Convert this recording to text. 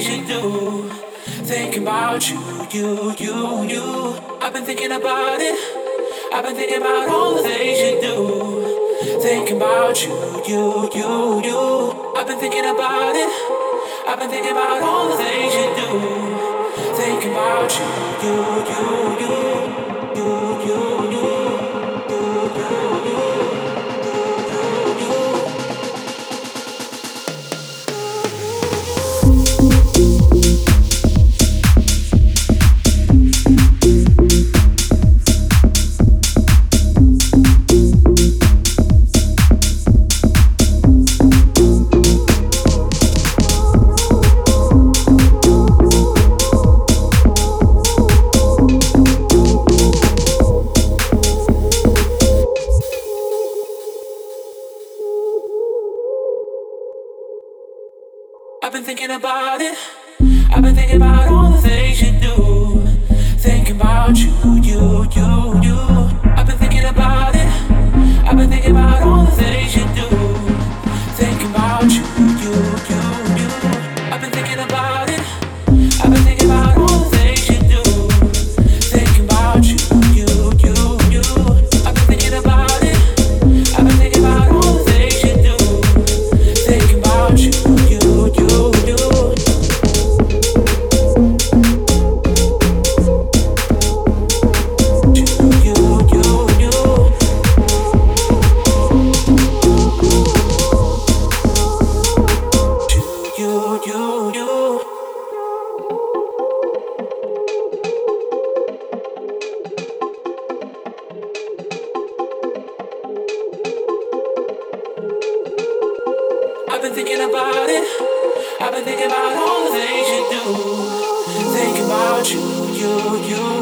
things you do. Thinking about you, you, you, you. I've been thinking about it. I've been thinking about all the things you do. Thinking about you, you, you, you. I've been thinking about it. I've been thinking about all the things you do. Thinking about you, you, I've been thinking about it. I've been thinking about all the things you do. Thinking about it. I've been thinking about all the things you do. Thinking about you, you, you.